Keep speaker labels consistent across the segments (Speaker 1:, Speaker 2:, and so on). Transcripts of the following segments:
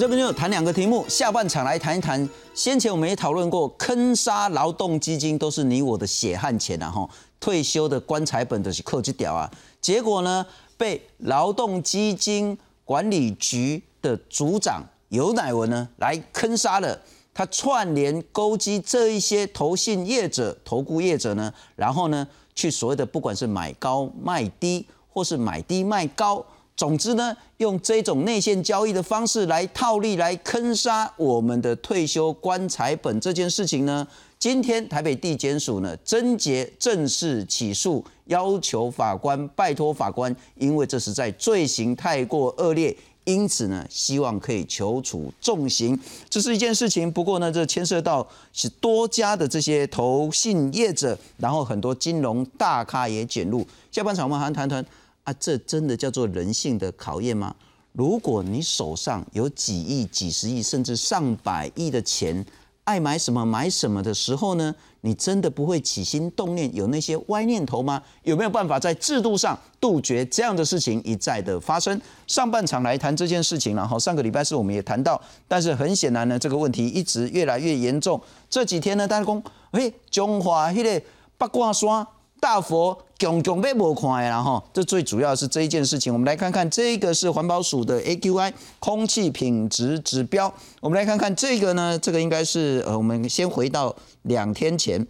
Speaker 1: 国家朋友谈两个题目，下半场来谈一谈。先前我们也讨论过，坑杀劳动基金都是你我的血汗钱啊！哈，退休的棺材本都是扣去掉啊。结果呢，被劳动基金管理局的组长尤乃文呢来坑杀了。他串联勾稽这一些投信业者、投顾业者呢，然后呢，去所谓的不管是买高卖低，或是买低卖高。总之呢，用这种内线交易的方式来套利、来坑杀我们的退休棺材本这件事情呢，今天台北地检署呢，侦结正式起诉，要求法官拜托法官，因为这是在罪行太过恶劣，因此呢，希望可以求处重刑。这是一件事情，不过呢，这牵涉到是多家的这些投信业者，然后很多金融大咖也卷入。下半场我们还谈谈。啊，这真的叫做人性的考验吗？如果你手上有几亿、几十亿，甚至上百亿的钱，爱买什么买什么的时候呢？你真的不会起心动念有那些歪念头吗？有没有办法在制度上杜绝这样的事情一再的发生？上半场来谈这件事情然后。上个礼拜四我们也谈到，但是很显然呢，这个问题一直越来越严重。这几天呢，大家讲，嘿，中华迄个八卦山。大佛强强被无看的啦哈，这最主要是这一件事情。我们来看看这个是环保署的 AQI 空气品质指标。我们来看看这个呢，这个应该是呃，我们先回到两天前，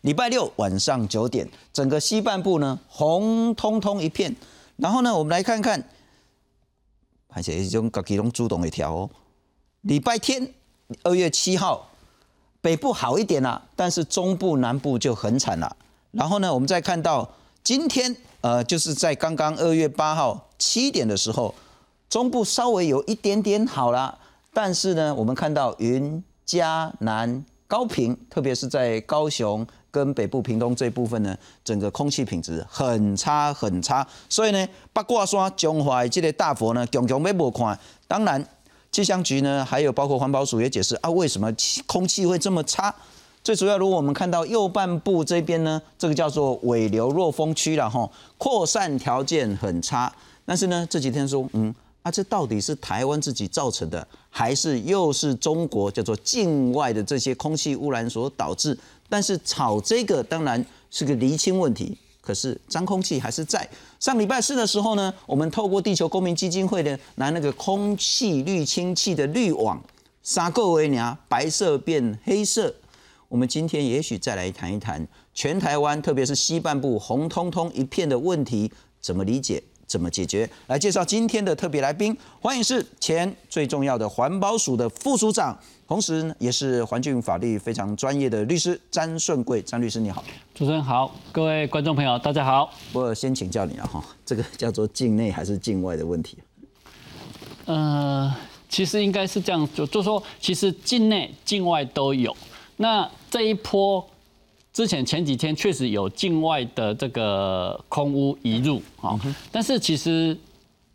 Speaker 1: 礼拜六晚上九点，整个西半部呢红彤彤一片。然后呢，我们来看看，而且一种各其中主动一条哦。礼拜天二月七号，北部好一点啦，但是中部南部就很惨了。然后呢，我们再看到今天，呃，就是在刚刚二月八号七点的时候，中部稍微有一点点好了，但是呢，我们看到云嘉南高平，特别是在高雄跟北部屏东这部分呢，整个空气品质很差很差。所以呢，八卦山、中华这个大佛呢，强强要无看。当然，气象局呢，还有包括环保署也解释啊，为什么空气会这么差？最主要，如果我们看到右半部这边呢，这个叫做尾流弱风区了哈，扩散条件很差。但是呢，这几天说，嗯，啊，这到底是台湾自己造成的，还是又是中国叫做境外的这些空气污染所导致？但是炒这个当然是个厘清问题，可是脏空气还是在。上礼拜四的时候呢，我们透过地球公民基金会的拿那个空气滤清器的滤网，杀个为娘，白色变黑色。我们今天也许再来谈一谈全台湾，特别是西半部红彤彤一片的问题，怎么理解，怎么解决？来介绍今天的特别来宾，欢迎是前最重要的环保署的副署长，同时也是环境法律非常专业的律师詹顺贵，詹律师你好，
Speaker 2: 主持人好，各位观众朋友大家好。
Speaker 1: 我先请教你了哈，这个叫做境内还是境外的问题？
Speaker 2: 呃，其实应该是这样，就就说其实境内、境外都有。那这一波之前前几天确实有境外的这个空屋移入啊，但是其实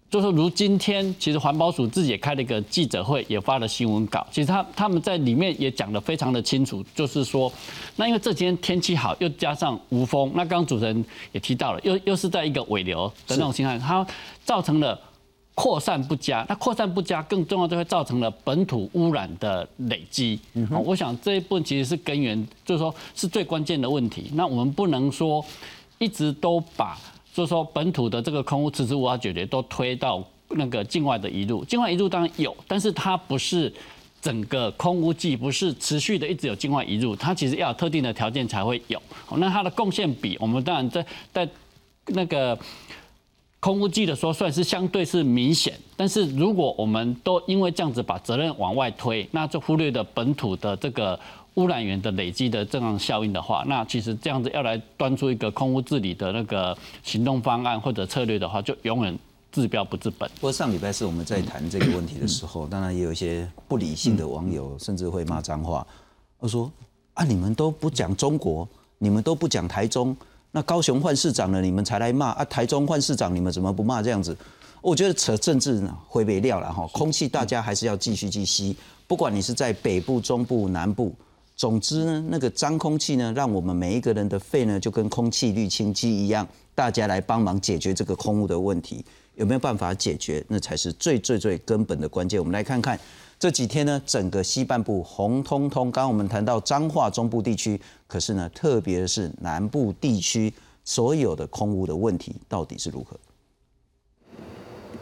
Speaker 2: 就说如今天，其实环保署自己也开了一个记者会，也发了新闻稿。其实他他们在里面也讲得非常的清楚，就是说，那因为这几天天气好，又加上无风，那刚刚主持人也提到了，又又是在一个尾流的那种情况，它造成了。扩散不佳，那扩散不佳，更重要就会造成了本土污染的累积。我想这一部分其实是根源，就是说是最关键的问题。那我们不能说一直都把，就是说本土的这个空污迟迟无法解决，都推到那个境外的一路。境外一路当然有，但是它不是整个空污计，不是持续的一直有境外一路，它其实要有特定的条件才会有。那它的贡献比，我们当然在在那个。空污计的说算是相对是明显，但是如果我们都因为这样子把责任往外推，那就忽略了本土的这个污染源的累积的这样效应的话，那其实这样子要来端出一个空污治理的那个行动方案或者策略的话，就永远治标不治本。
Speaker 1: 不过上礼拜是我们在谈这个问题的时候，当然也有一些不理性的网友甚至会骂脏话，我说啊你们都不讲中国，你们都不讲台中。那高雄换市长了，你们才来骂啊？台中换市长，你们怎么不骂这样子？我觉得扯政治呢，会被料了哈。空气大家还是要继续去吸，不管你是在北部、中部、南部，总之呢，那个脏空气呢，让我们每一个人的肺呢，就跟空气滤清机一样，大家来帮忙解决这个空污的问题，有没有办法解决？那才是最最最根本的关键。我们来看看这几天呢，整个西半部红彤彤。刚刚我们谈到彰化中部地区，可是呢，特别是南部地区，所有的空污的问题到底是如何？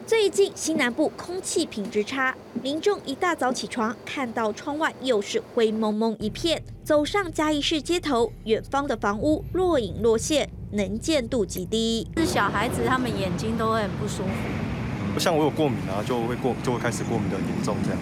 Speaker 3: 最近西南部空气品质差，民众一大早起床，看到窗外又是灰蒙蒙一片。走上嘉义市街头，远方的房屋若隐若现，能见度极低。
Speaker 4: 是小孩子，他们眼睛都会很不舒服。
Speaker 5: 像我有过敏啊，就会过就会开始过敏的严重这样。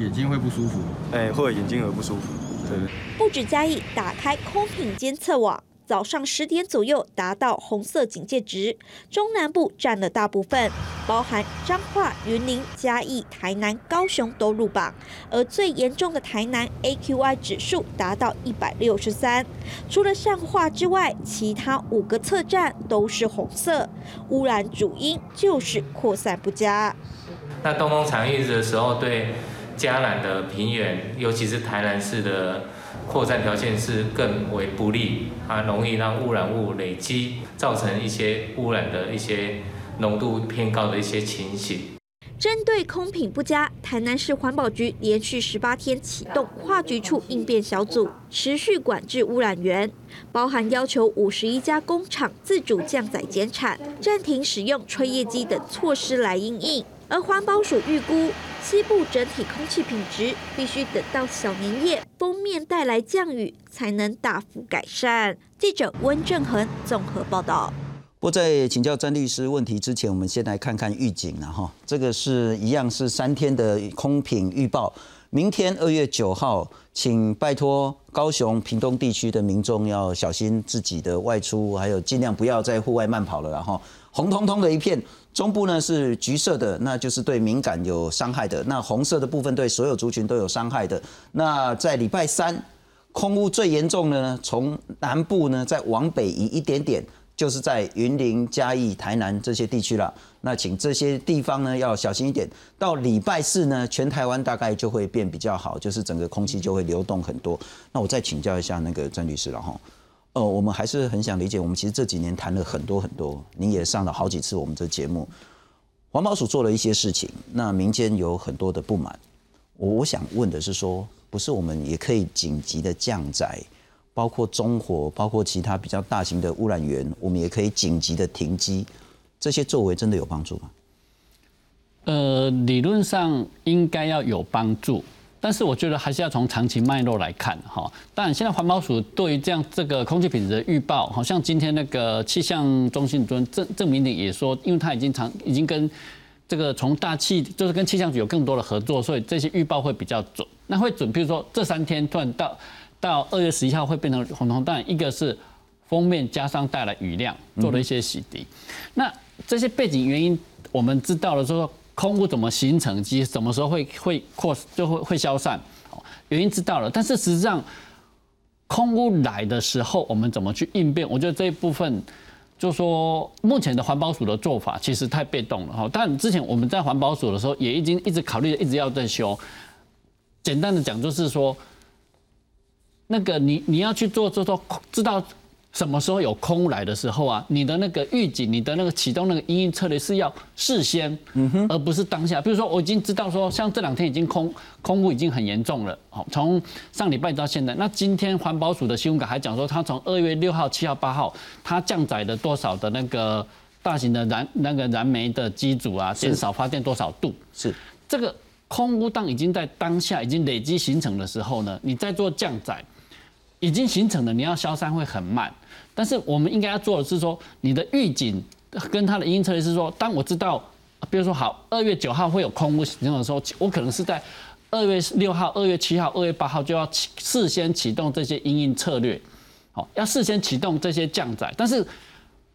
Speaker 6: 眼睛会不舒服？
Speaker 5: 哎，会眼睛会不舒服。对。
Speaker 3: 不止嘉义，打开空品监测网。早上十点左右达到红色警戒值，中南部占了大部分，包含彰化、云林、嘉义、台南、高雄都入榜，而最严重的台南 AQI 指数达到一百六十三，除了上化之外，其他五个测站都是红色，污染主因就是扩散不佳。
Speaker 7: 那东风长日的时候，对嘉南的平原，尤其是台南市的。扩散条件是更为不利，它容易让污染物累积，造成一些污染的一些浓度偏高的一些情形。
Speaker 3: 针对空品不佳，台南市环保局连续十八天启动跨局处应变小组，持续管制污染源，包含要求五十一家工厂自主降载减产、暂停使用吹叶机等措施来应应。而环保署预估，西部整体空气品质必须等到小年夜封面带来降雨，才能大幅改善。记者温正恒综合报道。
Speaker 1: 不在请教詹律师问题之前，我们先来看看预警了哈。这个是一样是三天的空品预报。明天二月九号，请拜托高雄、屏东地区的民众要小心自己的外出，还有尽量不要在户外慢跑了，然后红彤彤的一片。中部呢是橘色的，那就是对敏感有伤害的；那红色的部分对所有族群都有伤害的。那在礼拜三，空污最严重的呢，从南部呢再往北移一点点，就是在云林、嘉义、台南这些地区了。那请这些地方呢要小心一点。到礼拜四呢，全台湾大概就会变比较好，就是整个空气就会流动很多。那我再请教一下那个张律师了哈。呃，我们还是很想理解。我们其实这几年谈了很多很多，你也上了好几次我们这节目。环保署做了一些事情，那民间有很多的不满。我我想问的是说，不是我们也可以紧急的降载，包括中火，包括其他比较大型的污染源，我们也可以紧急的停机，这些作为真的有帮助吗？
Speaker 2: 呃，理论上应该要有帮助。但是我觉得还是要从长期脉络来看哈。当然，现在环保署对于这样这个空气品质的预报，好像今天那个气象中心主任郑郑明鼎也说，因为他已经长已经跟这个从大气就是跟气象局有更多的合作，所以这些预报会比较准。那会准，比如说这三天突然到到二月十一号会变成红红，当然一个是封面加上带来雨量做了一些洗涤。那这些背景原因我们知道了，之后。空污怎么形成，及什么时候会会扩就会会消散，原因知道了，但是实际上空污来的时候，我们怎么去应变？我觉得这一部分，就说目前的环保署的做法其实太被动了哈。但之前我们在环保署的时候，也已经一直考虑，一直要在修。简单的讲，就是说，那个你你要去做，就说知道。什么时候有空来的时候啊？你的那个预警，你的那个启动那个阴影策略是要事先，嗯哼，而不是当下。比如说，我已经知道说，像这两天已经空空污已经很严重了，好，从上礼拜到现在，那今天环保署的新闻稿还讲说，它从二月六号、七号、八号，它降载了多少的那个大型的燃那个燃煤的机组啊，减少发电多少度？
Speaker 1: 是
Speaker 2: 这个空污当已经在当下已经累积形成的时候呢，你在做降载。已经形成了，你要消散会很慢。但是我们应该要做的是说，你的预警跟它的应策略是说，当我知道，比如说好，二月九号会有空污行动的时候，我可能是在二月六号、二月七号、二月八号就要启事先启动这些应应策略，好，要事先启动这些降载。但是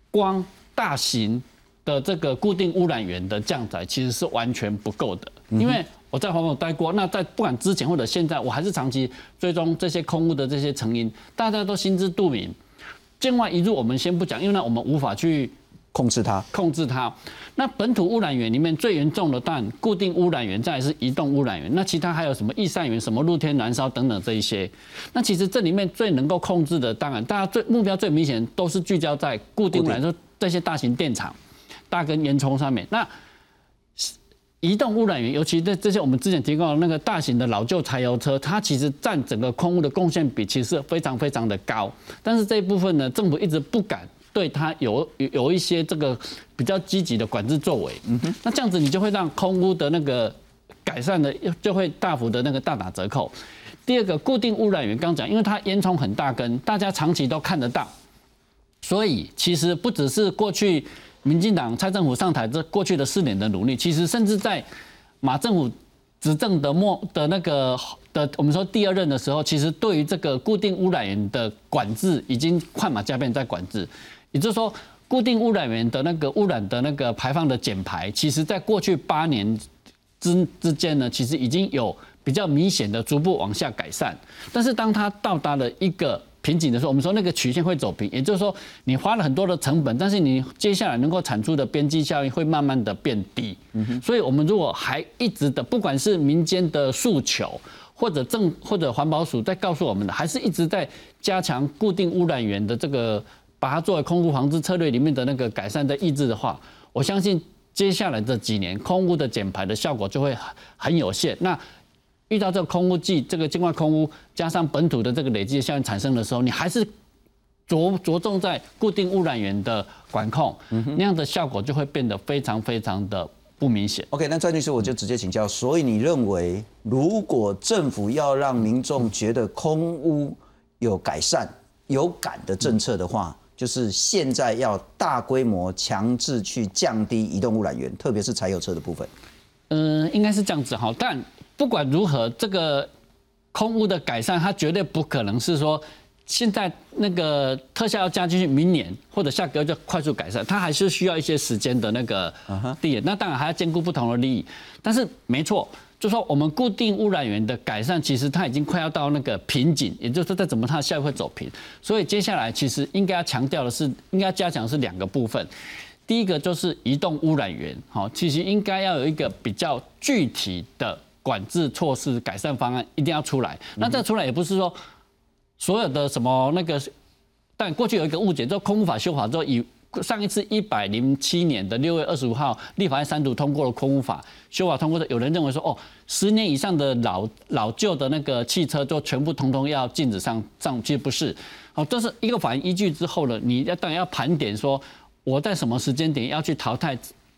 Speaker 2: 光大型的这个固定污染源的降载其实是完全不够的，因为。我在环保待过，那在不管之前或者现在，我还是长期追踪这些空污的这些成因，大家都心知肚明。境外一入我们先不讲，因为呢我们无法去
Speaker 1: 控制它。
Speaker 2: 控制它。那本土污染源里面最严重的，当然固定污染源，再来是移动污染源。那其他还有什么易散源、什么露天燃烧等等这一些。那其实这里面最能够控制的，当然大家最目标最明显都是聚焦在固定污染，说这些大型电厂、大根烟囱上面。那移动污染源，尤其在这些我们之前提到的那个大型的老旧柴油车，它其实占整个空污的贡献比其实非常非常的高。但是这一部分呢，政府一直不敢对它有有一些这个比较积极的管制作为。嗯哼，那这样子你就会让空污的那个改善的就会大幅的那个大打折扣。第二个固定污染源，刚讲，因为它烟囱很大根，大家长期都看得到，所以其实不只是过去。民进党蔡政府上台这过去的四年的努力，其实甚至在马政府执政的末的那个的我们说第二任的时候，其实对于这个固定污染源的管制已经快马加鞭在管制。也就是说，固定污染源的那个污染的那个排放的减排，其实在过去八年之之间呢，其实已经有比较明显的逐步往下改善。但是当它到达了一个瓶颈的时候，我们说那个曲线会走平，也就是说你花了很多的成本，但是你接下来能够产出的边际效应会慢慢的变低。嗯所以，我们如果还一直的，不管是民间的诉求，或者政或者环保署在告诉我们的，还是一直在加强固定污染源的这个，把它作为空污防治策略里面的那个改善的抑制的话，我相信接下来这几年空污的减排的效果就会很有限。那遇到这个空污计，这个境外空污加上本土的这个累积效应产生的时候，你还是着着重在固定污染源的管控，那样的效果就会变得非常非常的不明显。
Speaker 1: OK，那张律师我就直接请教，所以你认为，如果政府要让民众觉得空污有改善、有感的政策的话，就是现在要大规模强制去降低移动污染源，特别是柴油车的部分。
Speaker 2: 嗯，应该是这样子哈，但。不管如何，这个空屋的改善，它绝对不可能是说现在那个特效要加进去，明年或者下个月就快速改善，它还是需要一些时间的那个地。那当然还要兼顾不同的利益。但是没错，就说我们固定污染源的改善，其实它已经快要到那个瓶颈，也就是说再怎么它效益会走平。所以接下来其实应该要强调的是，应该加强是两个部分。第一个就是移动污染源，好，其实应该要有一个比较具体的。管制措施改善方案一定要出来。那这出来也不是说所有的什么那个，但过去有一个误解，就空污法修法之后，以上一次一百零七年的六月二十五号立法院三读通过了空污法修法通过的，有人认为说哦，十年以上的老老旧的那个汽车就全部通通要禁止上上，其实不是。哦，这是一个法院依据之后呢，你要当然要盘点说我在什么时间点要去淘汰。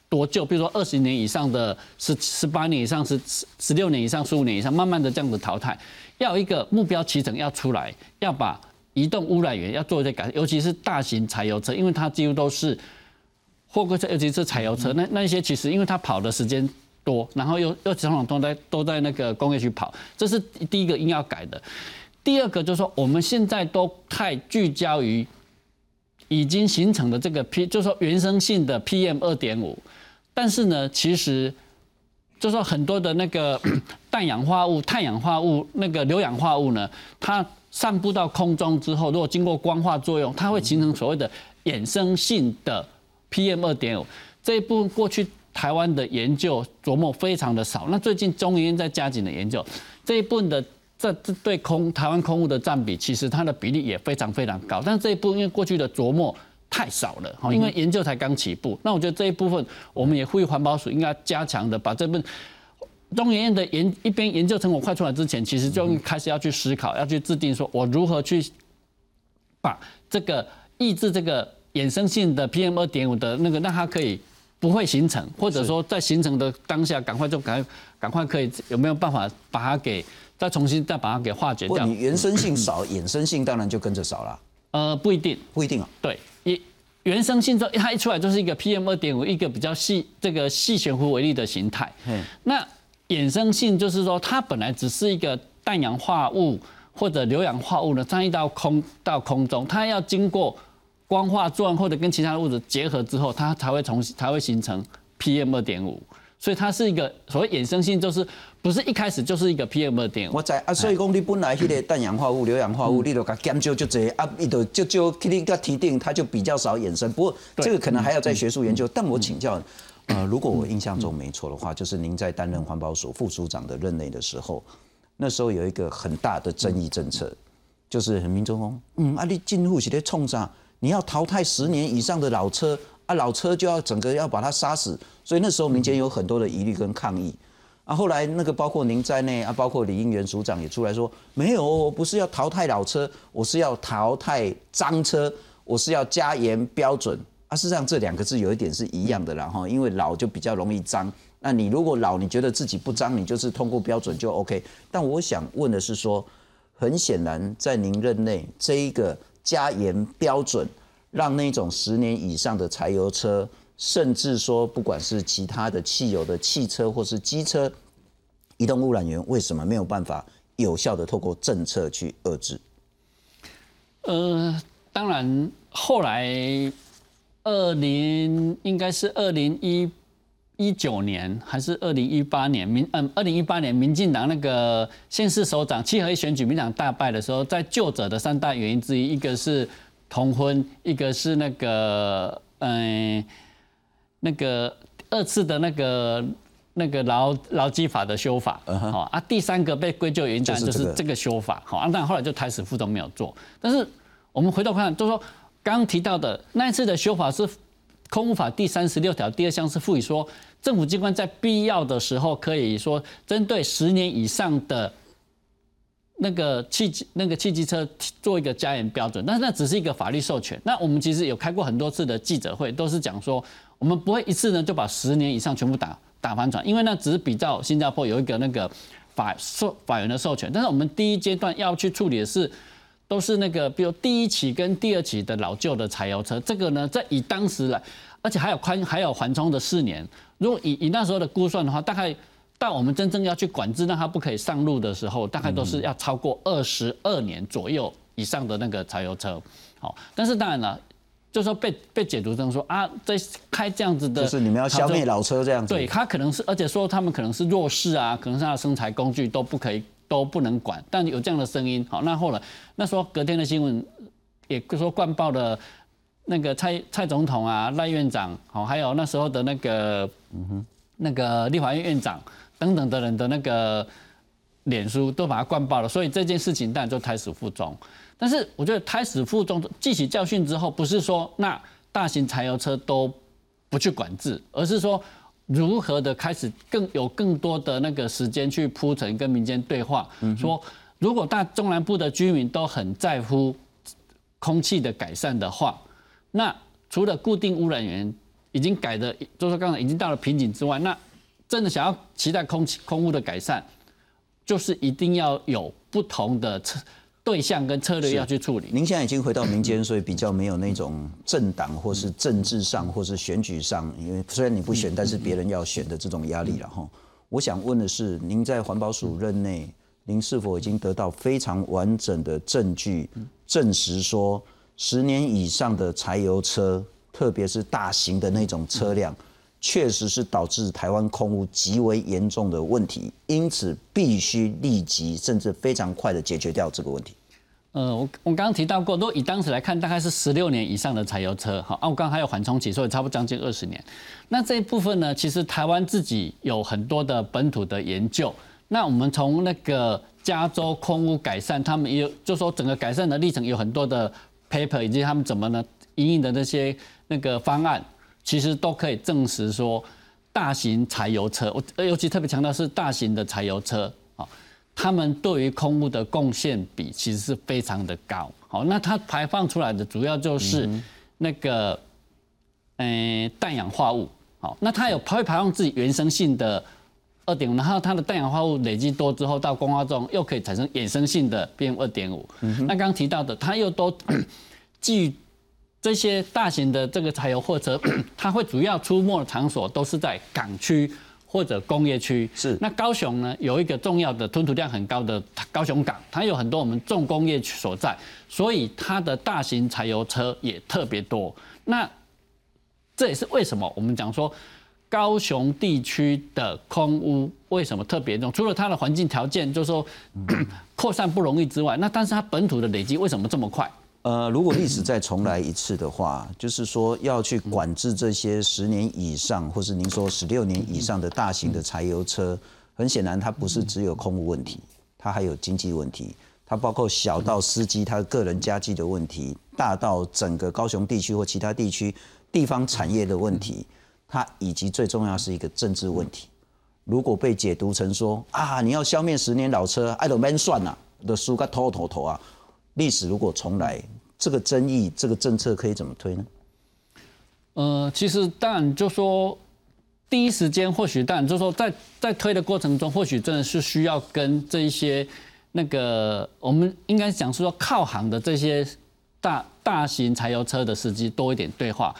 Speaker 2: 多久，比如说二十年以上的，十十八年以上，十十十六年以上，十五年以上，慢慢的这样子淘汰，要有一个目标起程要出来，要把移动污染源要做一些改善，尤其是大型柴油车，因为它几乎都是货柜车，尤其是柴油车，那那些其实因为它跑的时间多，然后又又常常都在都在那个工业区跑，这是第一个应要改的。第二个就是说，我们现在都太聚焦于已经形成的这个 P，就是说原生性的 PM 二点五。但是呢，其实就说很多的那个 氮氧化物、碳氧化物、那个硫氧化物呢，它散布到空中之后，如果经过光化作用，它会形成所谓的衍生性的 PM 二点五。这一部分过去台湾的研究琢磨非常的少，那最近中研院在加紧的研究这一部分的这这对空台湾空污的占比，其实它的比例也非常非常高。但这一部分因为过去的琢磨。太少了，哈，因为研究才刚起步。那我觉得这一部分，我们也呼吁环保署应该加强的，把这份中研院的研一边研究成果快出来之前，其实就开始要去思考，要去制定说，我如何去把这个抑制这个衍生性的 PM 二点五的那个，让它可以不会形成，或者说在形成的当下，赶快就赶赶快可以有没有办法把它给再重新再把它给化解掉？
Speaker 1: 你原生性少，衍生性当然就跟着少了。
Speaker 2: 呃，不一定，
Speaker 1: 不一定啊。
Speaker 2: 对，一原生性之它一出来就是一个 PM 二点五，一个比较细这个细悬浮微粒的形态。嗯，那衍生性就是说，它本来只是一个氮氧化物或者硫氧化物呢，沾一到空到空中，它要经过光化作用或者跟其他的物质结合之后，它才会重才会形成 PM 二点五。所以它是一个所谓衍生性，就是不是一开始就是一个 PM 二点五。
Speaker 1: 我知啊，所以讲你本来迄个氮氧化物、硫氧化物，你都甲减少就这啊，伊都就就给你个提定，它就比较少衍生。不过这个可能还要在学术研究。但我请教，呃，如果我印象中没错的话，就是您在担任环保署副署长的任内的时候，那时候有一个很大的争议政策，就是民众讲，嗯，啊，你进户是在冲啥？你要淘汰十年以上的老车。啊，老车就要整个要把它杀死，所以那时候民间有很多的疑虑跟抗议。啊，后来那个包括您在内啊，包括李应元署长也出来说，没有，我不是要淘汰老车，我是要淘汰脏车，我是要加严标准。啊，事实上这两个字有一点是一样的啦哈，因为老就比较容易脏。那你如果老，你觉得自己不脏，你就是通过标准就 OK。但我想问的是说，很显然在您任内这一个加严标准。让那种十年以上的柴油车，甚至说不管是其他的汽油的汽车或是机车，移动污染源为什么没有办法有效的透过政策去遏制？
Speaker 2: 呃，当然后来二零应该是二零一一九年还是二零一八年民嗯二零一八年民进党那个县市首长七合一选举民党大败的时候，在就者的三大原因之一，一个是。同婚，一个是那个，嗯，那个二次的那个那个劳劳基法的修法，好啊，第三个被归咎原因就是这个修法，好啊，但后来就胎死腹中没有做。但是我们回头看，就说刚刚提到的那一次的修法是空屋法第三十六条第二项是赋予说，政府机关在必要的时候可以说针对十年以上的。那个汽机那个汽机车做一个加严标准，但是那只是一个法律授权。那我们其实有开过很多次的记者会，都是讲说，我们不会一次呢就把十年以上全部打打翻船，因为那只是比较新加坡有一个那个法授法院的授权。但是我们第一阶段要去处理的是，都是那个比如第一起跟第二起的老旧的柴油车，这个呢在以当时来，而且还有宽还有缓冲的四年，如果以以那时候的估算的话，大概。但我们真正要去管制，让它不可以上路的时候，大概都是要超过二十二年左右以上的那个柴油车。好，但是当然了，就说被被解读成说啊，在开这样子的，
Speaker 1: 就是你们要消灭老车这样子。
Speaker 2: 对，他可能是，而且说他们可能是弱势啊，可能是他的生财工具都不可以都不能管。但有这样的声音，好，那后来那时候隔天的新闻也说灌爆了那个蔡蔡总统啊、赖院长，好，还有那时候的那个嗯哼那个立法院院长。等等的人的那个脸书都把它灌爆了，所以这件事情当然就胎死腹中。但是我觉得胎死腹中，记起教训之后，不是说那大型柴油车都不去管制，而是说如何的开始更有更多的那个时间去铺陈跟民间对话，说如果大中南部的居民都很在乎空气的改善的话，那除了固定污染源已经改的，就是刚才已经到了瓶颈之外，那真的想要期待空气空污的改善，就是一定要有不同的策对象跟策略要去处理。
Speaker 1: 您现在已经回到民间，所以比较没有那种政党或是政治上或是选举上，因为虽然你不选，但是别人要选的这种压力了哈。我想问的是，您在环保署任内，您是否已经得到非常完整的证据，证实说十年以上的柴油车，特别是大型的那种车辆？确实是导致台湾空污极为严重的问题，因此必须立即甚至非常快的解决掉这个问题。
Speaker 2: 呃，我我刚刚提到过，如果以当时来看，大概是十六年以上的柴油车，好，啊，我刚还有缓冲期，所以差不多将近二十年。那这一部分呢，其实台湾自己有很多的本土的研究。那我们从那个加州空污改善，他们也有就说整个改善的历程有很多的 paper，以及他们怎么呢，营运的那些那个方案。其实都可以证实说，大型柴油车，我尤其特别强调是大型的柴油车啊，他们对于空污的贡献比其实是非常的高。好，那它排放出来的主要就是那个，嗯，氮氧化物。好，那它有会排放自己原生性的二点五，然后它的氮氧化物累积多之后，到光化中又可以产生衍生性的 PM 二点五。那刚刚提到的，它又都基 于。这些大型的这个柴油货车，它会主要出没的场所都是在港区或者工业区。
Speaker 1: 是。
Speaker 2: 那高雄呢，有一个重要的吞吐量很高的高雄港，它有很多我们重工业所在，所以它的大型柴油车也特别多。那这也是为什么我们讲说，高雄地区的空污为什么特别重？除了它的环境条件，就是说 扩散不容易之外，那但是它本土的累积为什么这么快？
Speaker 1: 呃，如果历史再重来一次的话，就是说要去管制这些十年以上，或是您说十六年以上的大型的柴油车，很显然它不是只有空污问题，它还有经济问题，它包括小到司机他个人家计的问题，大到整个高雄地区或其他地区地方产业的问题，它以及最重要是一个政治问题。如果被解读成说啊，你要消灭十年老车，爱都免算了，的输个头头头啊，历史如果重来。这个争议，这个政策可以怎么推呢？
Speaker 2: 呃，其实当然就说第一时间，或许当然就说在在推的过程中，或许真的是需要跟这一些那个我们应该讲是说靠行的这些大大型柴油车的司机多一点对话。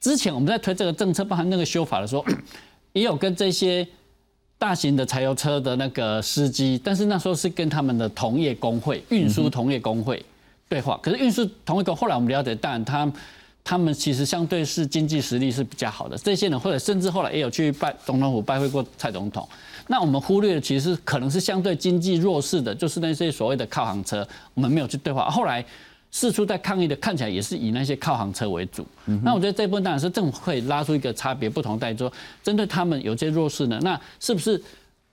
Speaker 2: 之前我们在推这个政策，包含那个修法的时候，也有跟这些大型的柴油车的那个司机，但是那时候是跟他们的同业工会、运输同业工会。对话，可是运输同一个，后来我们了解，当然他他们其实相对是经济实力是比较好的。这些人或者甚至后来也有去拜总统府拜会过蔡总统。那我们忽略的其实可能是相对经济弱势的，就是那些所谓的靠行车，我们没有去对话。后来四处在抗议的，看起来也是以那些靠行车为主。那我觉得这部分当然是政府会拉出一个差别不同待说，针对他们有些弱势呢，那是不是？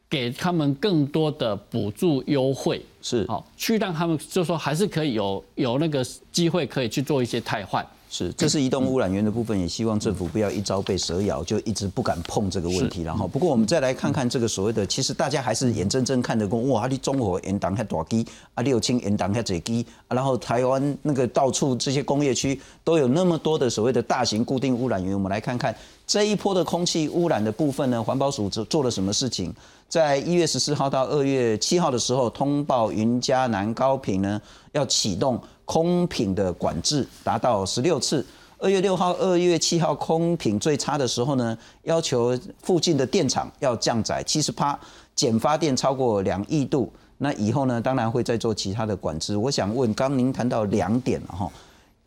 Speaker 2: 给他们更多的补助优惠，
Speaker 1: 是
Speaker 2: 好，去让他们就说还是可以有有那个机会可以去做一些汰换。
Speaker 1: 是，这是移动污染源的部分，也希望政府不要一朝被蛇咬，就一直不敢碰这个问题。然后，不过我们再来看看这个所谓的，其实大家还是眼睁睁看着讲，哇，你中国沿挡遐大机，啊，六轻沿挡遐侪机，然后台湾那个到处这些工业区都有那么多的所谓的大型固定污染源。我们来看看这一波的空气污染的部分呢，环保署做做了什么事情？在一月十四号到二月七号的时候，通报云嘉南高频呢要启动空品的管制，达到十六次。二月六号、二月七号空品最差的时候呢，要求附近的电厂要降载七十帕，减发电超过两亿度。那以后呢，当然会再做其他的管制。我想问，刚您谈到两点了哈，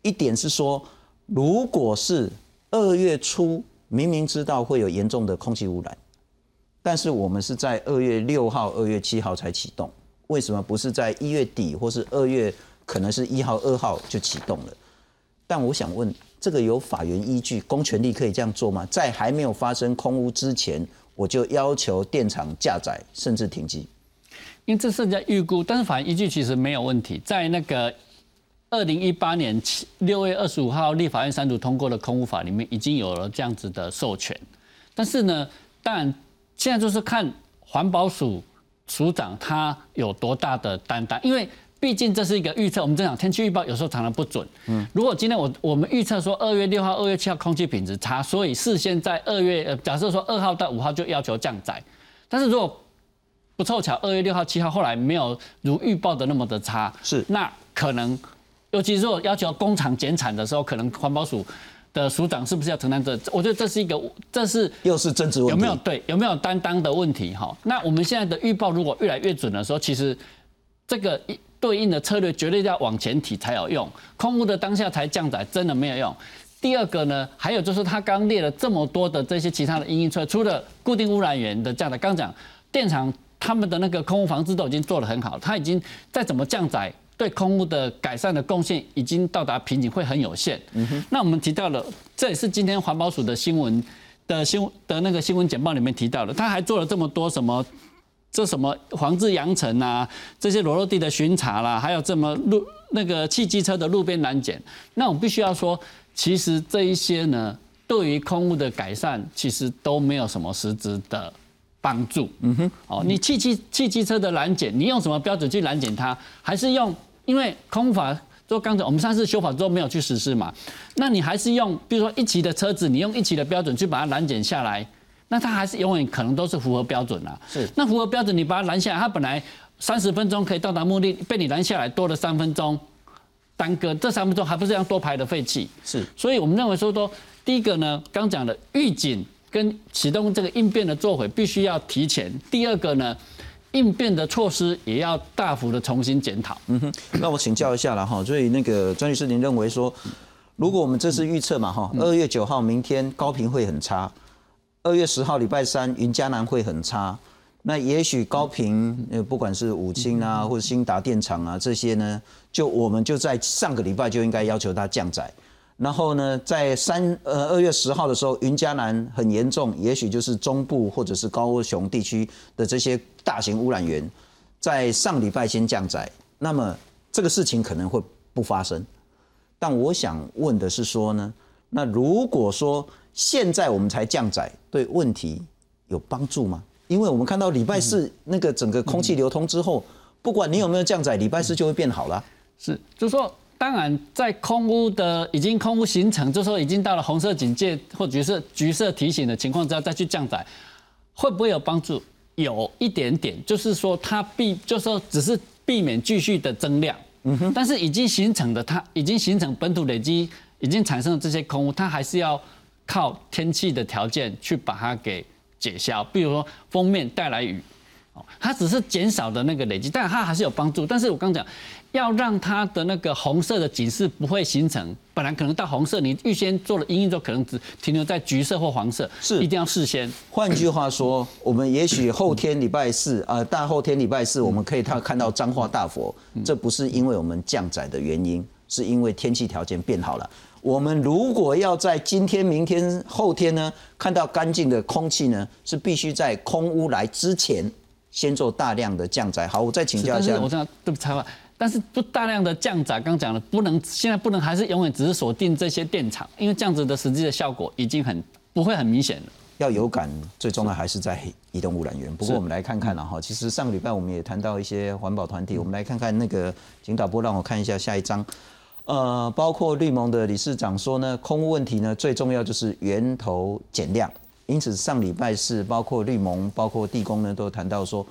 Speaker 1: 一点是说，如果是二月初明明知道会有严重的空气污染。但是我们是在二月六号、二月七号才启动，为什么不是在一月底或是二月，可能是一号、二号就启动了？但我想问，这个有法源依据，公权力可以这样做吗？在还没有发生空污之前，我就要求电厂加载甚至停机？
Speaker 2: 因为这是在预估，但是法源依据其实没有问题。在那个二零一八年七六月二十五号立法院三读通过的空污法里面，已经有了这样子的授权。但是呢，但现在就是看环保署署长他有多大的担当，因为毕竟这是一个预测。我们正讲天气预报有时候常常不准。嗯，如果今天我我们预测说二月六号、二月七号空气品质差，所以事先在二月呃，假设说二号到五号就要求降载，但是如果不凑巧二月六号、七号后来没有如预报的那么的差，
Speaker 1: 是
Speaker 2: 那可能，尤其是如果要求工厂减产的时候，可能环保署。的署长是不是要承担这？我觉得这是一个，这是
Speaker 1: 又是政治问题，
Speaker 2: 有没有对有没有担当的问题？哈，那我们现在的预报如果越来越准的时候，其实这个对应的策略绝对要往前提才有用，空污的当下才降载真的没有用。第二个呢，还有就是他刚列了这么多的这些其他的因应策，除了固定污染源的降载，刚讲电厂他们的那个空污防治都已经做得很好，他已经再怎么降载。对空污的改善的贡献已经到达瓶颈，会很有限。那我们提到了，这也是今天环保署的新闻的新闻的那个新闻简报里面提到的。他还做了这么多什么，这什么防治扬尘啊，这些裸露地的巡查啦，还有这么路那个汽机车的路边拦检。那我们必须要说，其实这一些呢，对于空污的改善，其实都没有什么实质的。帮助，嗯哼，哦，你汽机汽机车的拦检，你用什么标准去拦检它？还是用？因为空法就刚才我们上次修法之后没有去实施嘛，那你还是用，比如说一期的车子，你用一期的标准去把它拦检下来，那它还是永远可能都是符合标准啊。
Speaker 1: 是，
Speaker 2: 那符合标准，你把它拦下来，它本来三十分钟可以到达目的，被你拦下来多了三分钟，耽搁这三分钟还不是要多排的废气？
Speaker 1: 是，
Speaker 2: 所以我们认为说说，第一个呢，刚讲的预警。跟启动这个应变的作为必须要提前。第二个呢，应变的措施也要大幅的重新检讨。嗯
Speaker 1: 哼，那我请教一下了哈。所以那个张律师，您认为说，如果我们这次预测嘛哈，二月九号明天高频会很差，二月十号礼拜三云嘉南会很差，那也许高频呃不管是五清啊或者新达电厂啊这些呢，就我们就在上个礼拜就应该要求它降载。然后呢，在三呃二月十号的时候，云嘉南很严重，也许就是中部或者是高雄地区的这些大型污染源，在上礼拜先降载，那么这个事情可能会不发生。但我想问的是说呢，那如果说现在我们才降载，对问题有帮助吗？因为我们看到礼拜四那个整个空气流通之后，不管你有没有降载，礼拜四就会变好了。
Speaker 2: 是，就是说。当然，在空屋的已经空屋形成，就说已经到了红色警戒或橘色橘色提醒的情况之下，再去降载，会不会有帮助？有一点点，就是说它避，就是说只是避免继续的增量。嗯哼。但是已经形成的，它已经形成本土累积，已经产生的这些空屋，它还是要靠天气的条件去把它给解消。比如说封面带来雨，哦，它只是减少的那个累积，但它还是有帮助。但是我刚讲。要让它的那个红色的警示不会形成，本来可能到红色，你预先做了阴影之后，可能只停留在橘色或黄色，
Speaker 1: 是
Speaker 2: 一定要事先。
Speaker 1: 换句话说，我们也许后天礼拜四，呃，大后天礼拜四，我们可以看看到彰化大佛，这不是因为我们降载的原因，是因为天气条件变好了。我们如果要在今天、明天、后天呢，看到干净的空气呢，是必须在空污来之前先做大量的降载。好，我再请教一下。
Speaker 2: 我这样对不起，但是不大量的降载，刚讲了，不能现在不能还是永远只是锁定这些电厂，因为这样子的实际的效果已经很不会很明显了。
Speaker 1: 要有感，最终呢还是在移动污染源。不过我们来看看了哈，其实上个礼拜我们也谈到一些环保团体，我们来看看那个，请导播让我看一下下一章。呃，包括绿盟的理事长说呢，空污问题呢最重要就是源头减量，因此上礼拜是包括绿盟、包括地工呢都谈到说，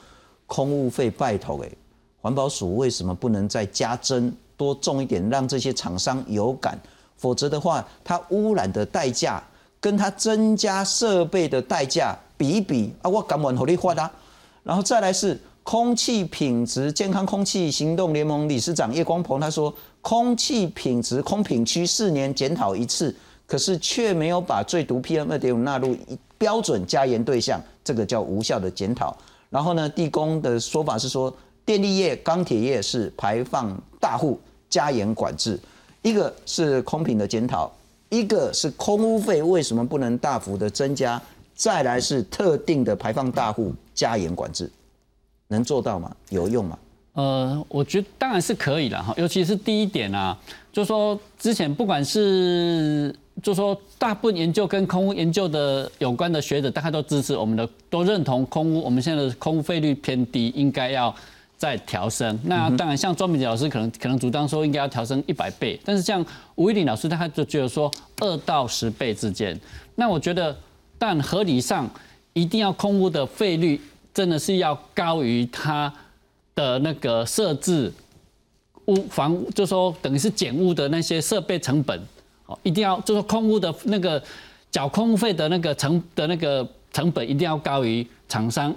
Speaker 1: 空污费拜托哎。环保署为什么不能再加征多种一点，让这些厂商有感？否则的话，它污染的代价跟它增加设备的代价比一比啊，我敢往火力花啦。然后再来是空气品质健康空气行动联盟理事长叶光鹏他说，空气品质空品区四年检讨一次，可是却没有把最毒 PM 二点五纳入标准加严对象，这个叫无效的检讨。然后呢，地工的说法是说。电力业、钢铁业是排放大户，加严管制。一个是空品的检讨，一个是空污费为什么不能大幅的增加？再来是特定的排放大户加严管制，能做到吗？有用吗？
Speaker 2: 呃，我觉得当然是可以了哈，尤其是第一点啊，就说之前不管是就说大部分研究跟空屋研究的有关的学者，大概都支持我们的，都认同空屋，我们现在的空屋费率偏低，应该要。再调升，那当然像庄明杰老师可能可能主张说应该要调升一百倍，但是像吴玉林老师他就觉得说二到十倍之间。那我觉得，但合理上一定要空屋的费率真的是要高于它的那个设置污防，就说等于是减污的那些设备成本哦，一定要就说空屋的那个缴空费的那个成的那个成本一定要高于厂商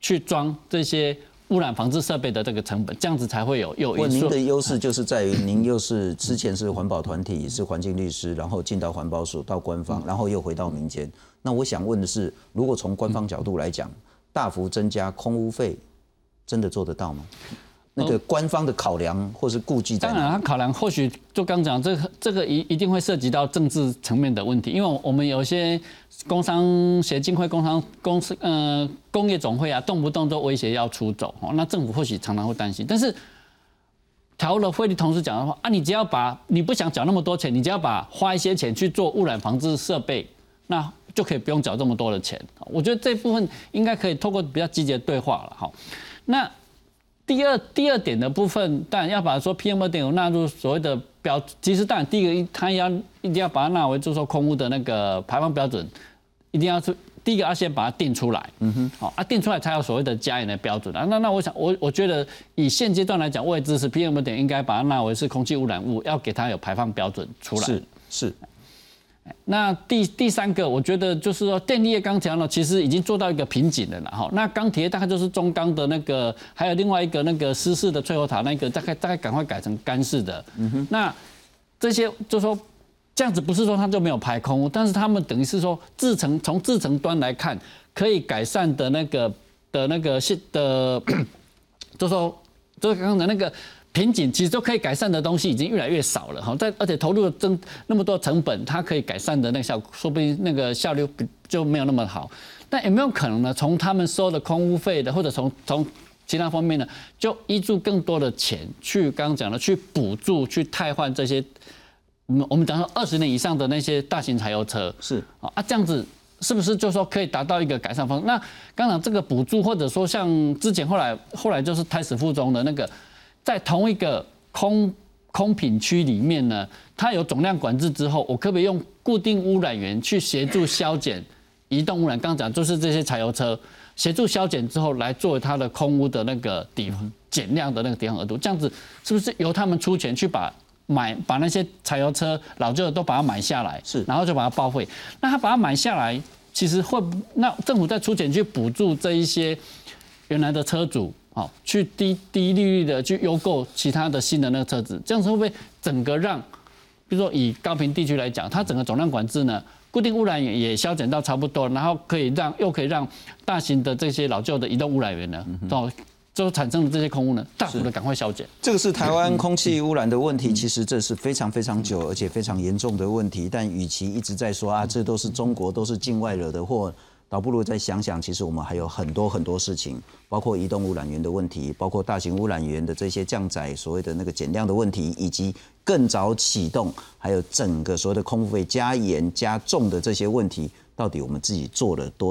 Speaker 2: 去装这些。污染防治设备的这个成本，这样子才会有有因。
Speaker 1: 您的优势就是在于您又是之前是环保团体，是环境律师，然后进到环保署到官方，然后又回到民间。那我想问的是，如果从官方角度来讲，大幅增加空污费，真的做得到吗？那个官方的考量或是顾忌，
Speaker 2: 当然，他考量或许就刚讲这个，这个一一定会涉及到政治层面的问题，因为我们有些工商协进会、工商公司、呃工业总会啊，动不动都威胁要出走，哦，那政府或许常常会担心。但是调了汇率同时讲的话啊，你只要把你不想缴那么多钱，你只要把花一些钱去做污染防治设备，那就可以不用缴这么多的钱。我觉得这部分应该可以透过比较积极的对话了，好，那。第二第二点的部分，当然要把说 PM 二点五纳入所谓的标，其实当然第一个，它要一定要把它纳为就是说空污的那个排放标准，一定要是第一个要先把它定出来，嗯哼，好啊，定出来才有所谓的加严的标准啊。那那我想我我觉得以现阶段来讲，我也支持 PM 二点应该把它纳为是空气污染物，要给它有排放标准出来，
Speaker 1: 是是。
Speaker 2: 那第第三个，我觉得就是说，电力业钢铁呢，其实已经做到一个瓶颈了了哈。那钢铁大概就是中钢的那个，还有另外一个那个湿式的翠火塔那个，大概大概赶快改成干式的。嗯哼。那这些就说这样子不是说它就没有排空，但是他们等于是说制成从制成端来看，可以改善的那个的那个是的，就说就是刚才那个瓶颈，其实都可以改善的东西已经越来越少了哈。在而且投入增那么多成本，它可以改善的那个效，说不定那个效率就没有那么好。但有没有可能呢？从他们收的空屋费的，或者从从其他方面呢，就依注更多的钱去刚刚讲的去补助、去汰换这些，我们我们讲说二十年以上的那些大型柴油车
Speaker 1: 是
Speaker 2: 啊，啊这样子是不是就说可以达到一个改善方？那刚刚这个补助，或者说像之前后来后来就是胎死腹中的那个，在同一个空空品区里面呢，它有总量管制之后，我可不可以用固定污染源去协助消减移动污染？刚刚讲就是这些柴油车。协助消减之后，来作为它的空污的那个抵减量的那个抵额度，这样子是不是由他们出钱去把买把那些柴油车老旧的都把它买下来，
Speaker 1: 是，
Speaker 2: 然后就把它报废？那他把它买下来，其实会那政府再出钱去补助这一些原来的车主，好，去低低利率的去优购其他的新的那个车子，这样子会不会整个让，比如说以高频地区来讲，它整个总量管制呢？固定污染源也消减到差不多，然后可以让又可以让大型的这些老旧的移动污染源呢，到就产生的这些空污呢，大幅的赶快消减。
Speaker 1: 这个是台湾空气污染的问题，其实这是非常非常久而且非常严重的问题。但与其一直在说啊，这都是中国都是境外惹的祸。倒不如再想想，其实我们还有很多很多事情，包括移动污染源的问题，包括大型污染源的这些降载所谓的那个减量的问题，以及更早启动，还有整个所谓的空腹费加严加重的这些问题，到底我们自己做了多？